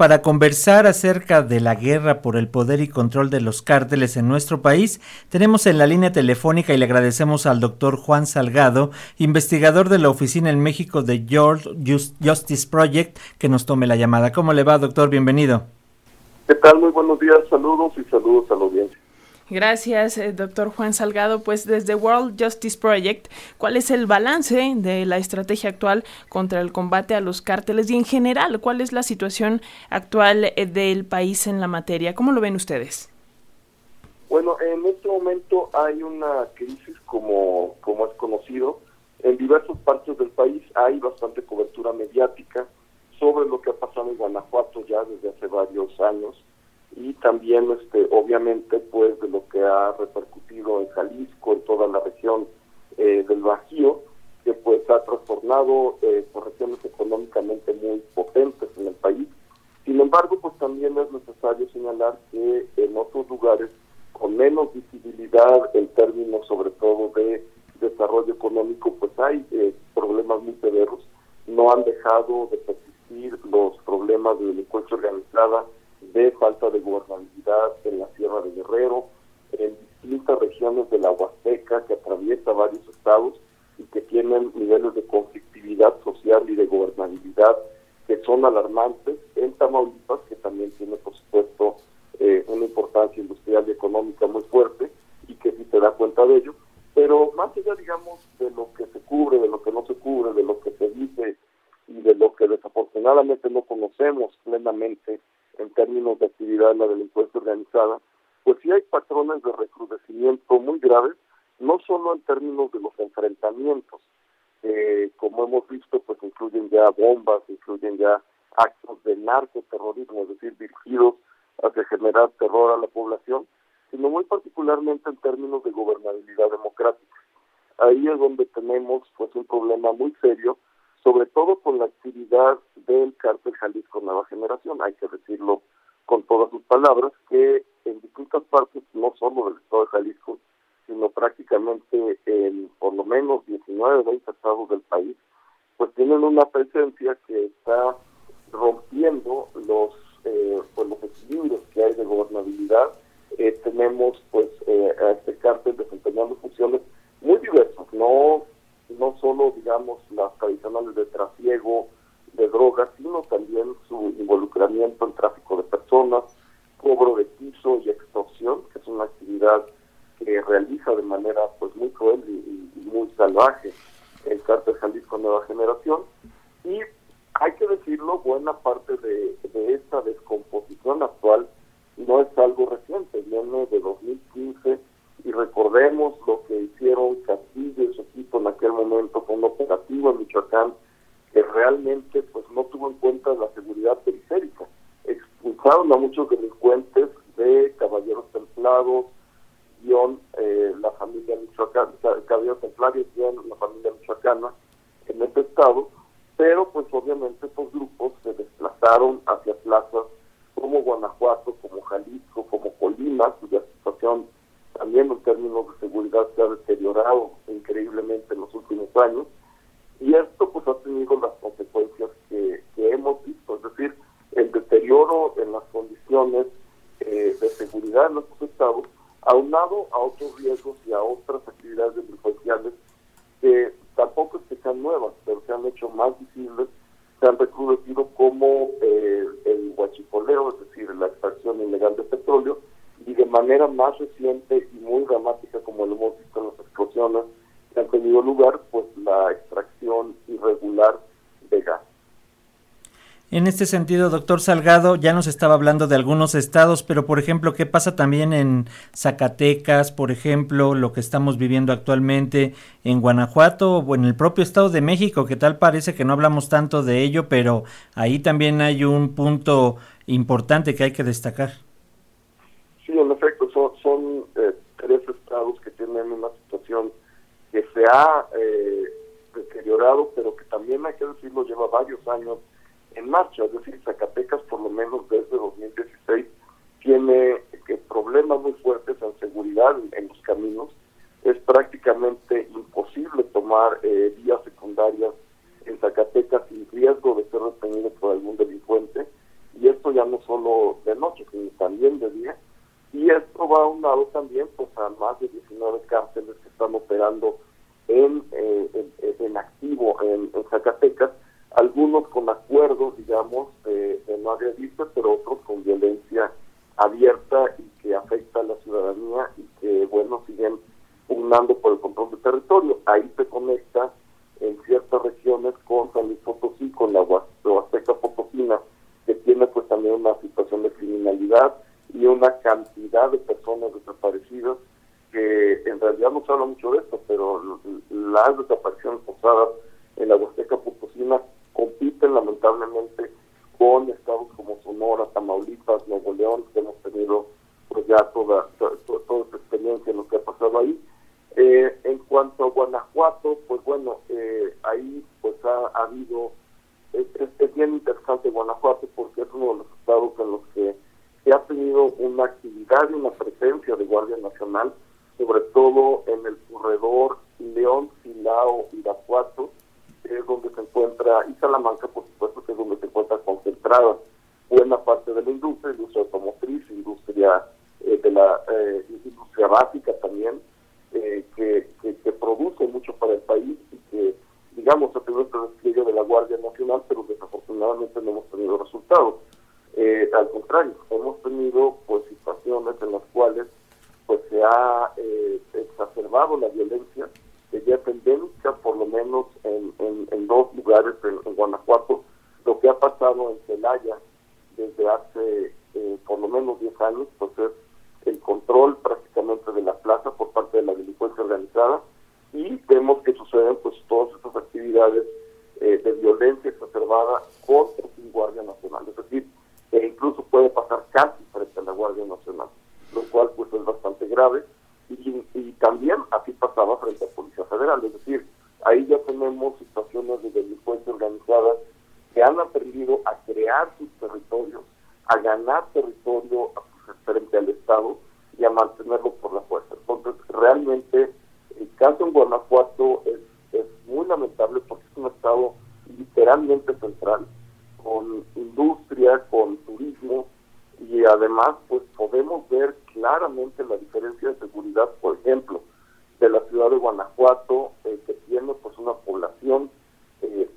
para conversar acerca de la guerra por el poder y control de los cárteles en nuestro país. Tenemos en la línea telefónica y le agradecemos al doctor Juan Salgado, investigador de la oficina en México de George Justice Project, que nos tome la llamada. ¿Cómo le va, doctor? Bienvenido. ¿Qué tal? Muy buenos días, saludos y saludos a la audiencia. Gracias, eh, doctor Juan Salgado. Pues desde World Justice Project, ¿cuál es el balance de la estrategia actual contra el combate a los cárteles y en general, cuál es la situación actual eh, del país en la materia? ¿Cómo lo ven ustedes? Bueno, en este momento hay una crisis, como, como es conocido, en diversas partes del país hay bastante cobertura mediática sobre lo que ha pasado en Guanajuato ya desde hace varios años y también este obviamente pues de lo que ha repercutido en Jalisco, en toda la región eh, del Bajío, que pues ha trastornado eh, por regiones económicamente muy potentes en el país. Sin embargo, pues también es necesario señalar que en otros lugares con menos visibilidad en términos sobre todo de desarrollo económico, pues hay eh, problemas muy severos. No han dejado de persistir los problemas de delincuencia organizada, de falta de gobernabilidad en la Sierra de Guerrero, en distintas regiones de la Huasteca que atraviesa varios estados y que tienen niveles de conflictividad social y de gobernabilidad que son alarmantes, en Tamaulipas, que también tiene, por supuesto, eh, una importancia industrial y económica muy fuerte y que sí se da cuenta de ello, pero más allá, digamos, de lo que se cubre, de lo que no se cubre, de lo que se dice y de lo que desafortunadamente no conocemos plenamente, de la delincuencia organizada, pues sí hay patrones de recrudecimiento muy graves, no solo en términos de los enfrentamientos, eh, como hemos visto, pues incluyen ya bombas, incluyen ya actos de narcoterrorismo, es decir, dirigidos hacia generar terror a la población, sino muy particularmente en términos de gobernabilidad democrática. Ahí es donde tenemos pues un problema muy serio sobre todo con la actividad del cártel Jalisco Nueva Generación, hay que decirlo con todas sus palabras, que en distintas partes, no solo del estado de Jalisco, sino prácticamente en por lo menos 19 o 20 estados del país, pues tienen una presencia que está rompiendo los, eh, pues los equilibrios que hay de gobernabilidad. Eh, tenemos pues eh, a este cártel desempeñando funciones muy diversas, no no solo, digamos, las tradicionales de trasiego de drogas, sino también su involucramiento en tráfico de personas, cobro de piso y extorsión, que es una actividad que realiza de manera pues muy cruel y, muy salvaje el cártel Jalisco Nueva Generación. Y hay que decirlo, buena parte de, de esta descomposición actual no es algo reciente, viene de 2015 y recordemos lo que hicieron Castillo y su equipo en aquel momento con un operativo en Michoacán que realmente pues no tuvo en cuenta la seguridad periférica. Expulsaron a muchos delincuentes de caballeros templados, guion eh, la familia michoacana, caballeros la familia michoacana en este estado, pero pues obviamente estos grupos se desplazaron hacia plazas como Guanajuato, como Jalisco, como Colima, cuya situación también en términos de seguridad se ha deteriorado increíblemente en los últimos años y esto pues ha tenido las consecuencias extracción ilegal de petróleo, y de manera más reciente y muy dramática como lo hemos visto en las explosiones que han tenido lugar, pues la extracción irregular de gas. En este sentido, doctor Salgado, ya nos estaba hablando de algunos estados, pero por ejemplo, ¿qué pasa también en Zacatecas, por ejemplo, lo que estamos viviendo actualmente en Guanajuato o en el propio Estado de México, que tal parece que no hablamos tanto de ello, pero ahí también hay un punto importante que hay que destacar? Sí, en efecto, son, eh, tres estados que tienen una situación que se ha eh, deteriorado, pero que también hay que decirlo lleva varios años en marcha, es decir, Zacatecas por lo menos desde 2016 tiene eh, problemas muy fuertes en seguridad en los caminos. Es prácticamente imposible tomar eh, vías secundarias en Zacatecas sin riesgo de ser retenido por algún delincuente. Y esto ya no solo de noche, sino también de día. Y esto va a un lado también pues, a más de abierta y que afecta a la ciudadanía y que, bueno, siguen pugnando por el control del territorio. Ahí se conecta en ciertas regiones con San Luis Potosí, con la Huasteca Potosina, que tiene pues también una situación de criminalidad y una cantidad de personas desaparecidas que en realidad no se habla mucho de esto, pero las desapariciones forzadas en la Huasteca Potosina compiten lamentablemente con estados como Sonora, Tamaulipas, Nuevo León, que hemos tenido pues ya toda, toda, esta experiencia en lo que ha pasado ahí. Eh, en Guanajuato, pues bueno, eh, ahí pues ha, habido, es, es, bien interesante Guanajuato porque es uno de los estados en los que se ha tenido una actividad y una presencia de Guardia Nacional, sobre todo en el corredor León, Silao, Irapuato, que es donde se encuentra, y Salamanca, por supuesto, que es donde se encuentra concentrada buena parte de la industria, industria automotriz, industria eh, de la eh, industria básica también, eh, que, que, produce mucho para el país y que, despliegue de la Guardia Nacional, pero desafortunadamente no hemos tenido resultados. Eh, al contrario, hemos tenido pues situaciones en las cuales pues se ha eh, exacerbado la violencia, que ya es endémica por lo menos en, dos lugares en, Guanajuato, lo que ha pasado en Celaya desde hace eh, por lo menos 10 años, pues es el control prácticamente de la plaza por parte de la delincuencia organizada y vemos que suceden pues todas actividades de violencia exacerbada contra la Guardia Nacional. Es decir, e incluso puede pasar casi frente a la Guardia Nacional, lo cual pues es bastante grave y, y también así pasaba frente a Policía Federal, es decir, ahí ya tenemos situaciones de delincuencia organizada que han aprendido a crear sus territorios, a ganar territorio pues, frente al Estado y a mantenerlo literalmente central con industria, con turismo y además pues podemos ver claramente la diferencia de seguridad, por ejemplo, de la ciudad de Guanajuato, eh, que tiene pues una población eh,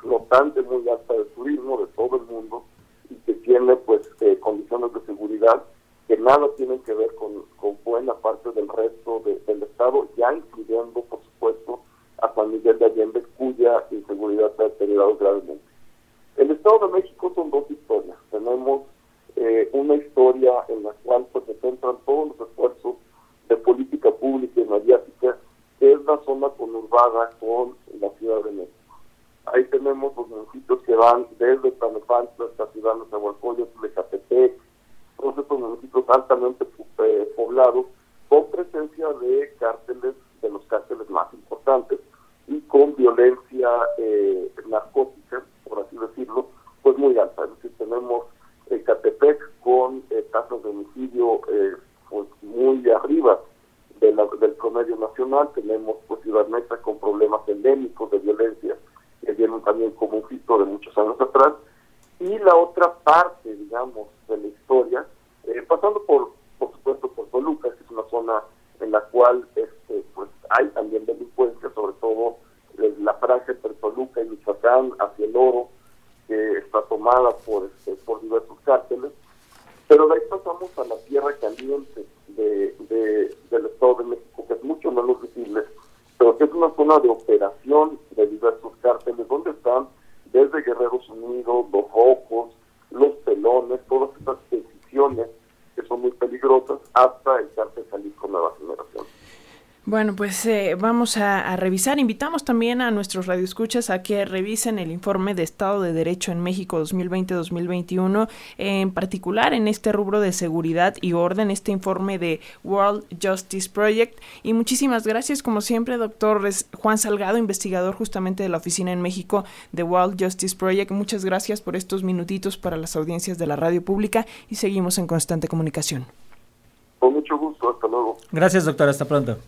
flotante muy alta de turismo de todo el mundo y que tiene pues eh, condiciones de seguridad que nada tienen que ver con, con buena parte del resto del estado, ya incluyendo por supuesto a Miguel de Allende, cuya inseguridad se ha deteriorado gravemente. El Estado de México son dos historias. Tenemos eh, una historia en la cual pues, se centran todos los esfuerzos de política pública y mediática, que es la zona conurbada con la Ciudad de México. Ahí tenemos los municipios que van desde Tlanepantla hasta Ciudad de Nezahualcóyotl, Catepec, todos estos municipios altamente eh, poblados, con presencia de cárteles, de los cárteles más importantes, y con violencia eh, narcótica por así decirlo, pues muy alta. Es tenemos el Catepec con eh, tasas de homicidio eh, pues muy arriba de del promedio nacional. Tenemos pues Ciudad Mesa con problemas endémicos de violencia que vienen también como un hito de muchos años atrás. Y la otra parte, digamos, de la historia, eh, pasando por, por supuesto, por Toluca, que es una zona en la cual este, pues hay también delincuencia, sobre todo la franja entre Toluca y Michoacán hacia el oro, que está tomada por, este, por diversos cárteles. Pero de ahí pasamos a la tierra caliente de, del Estado de México, que es mucho menos visible, pero que es una zona de operación de diversos cárteles, donde están desde Guerreros Unidos, los Rojos, los Pelones, todas estas decisiones que son muy peligrosas, hasta el cártel. Bueno, pues eh, vamos a, revisar. Invitamos también a nuestros radioescuchas a que revisen el informe de Estado de Derecho en México 2020-2021, en particular en este rubro de seguridad y orden, este informe de World Justice Project. Y muchísimas gracias, como siempre, doctor Juan Salgado, investigador justamente de la oficina en México de World Justice Project. Muchas gracias por estos minutitos para las audiencias de la radio pública y seguimos en constante comunicación. Con mucho gusto, hasta luego. Gracias, doctor, hasta pronto.